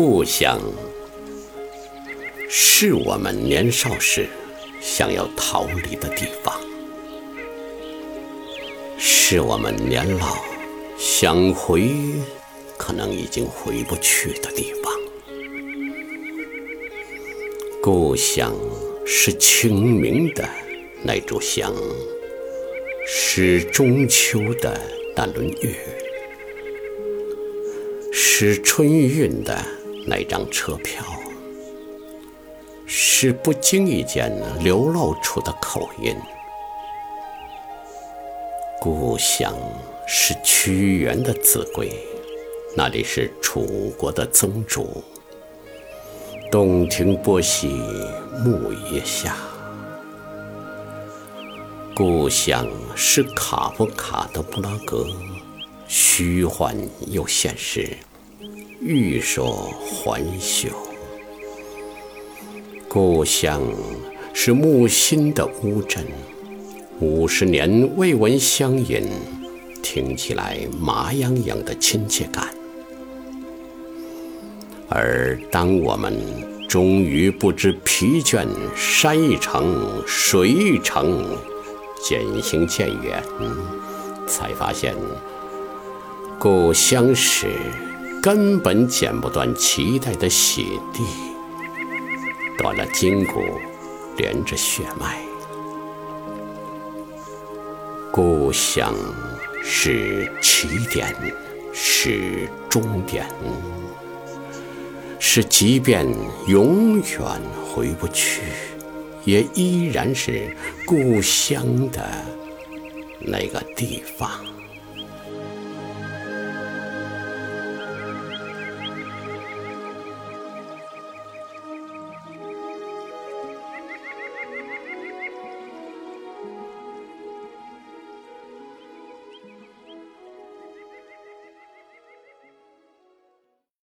故乡是我们年少时想要逃离的地方，是我们年老想回可能已经回不去的地方。故乡是清明的那炷香，是中秋的那轮月，是春运的那张车票，是不经意间流露出的口音。故乡是屈原的子规，那里是楚国的宗主。洞庭波兮木叶下，故乡是卡夫卡的布拉格，虚幻又现实，欲说还休。故乡是木心的乌镇，五十年未闻乡音，听起来麻痒痒的亲切感。而当我们终于不知疲倦，山一程，水一程，渐行渐远，才发现故乡时根本剪不断脐带的血地，断了筋骨，连着血脉。故乡是起点，是终点。是，即便永远回不去，也依然是故乡的那个地方。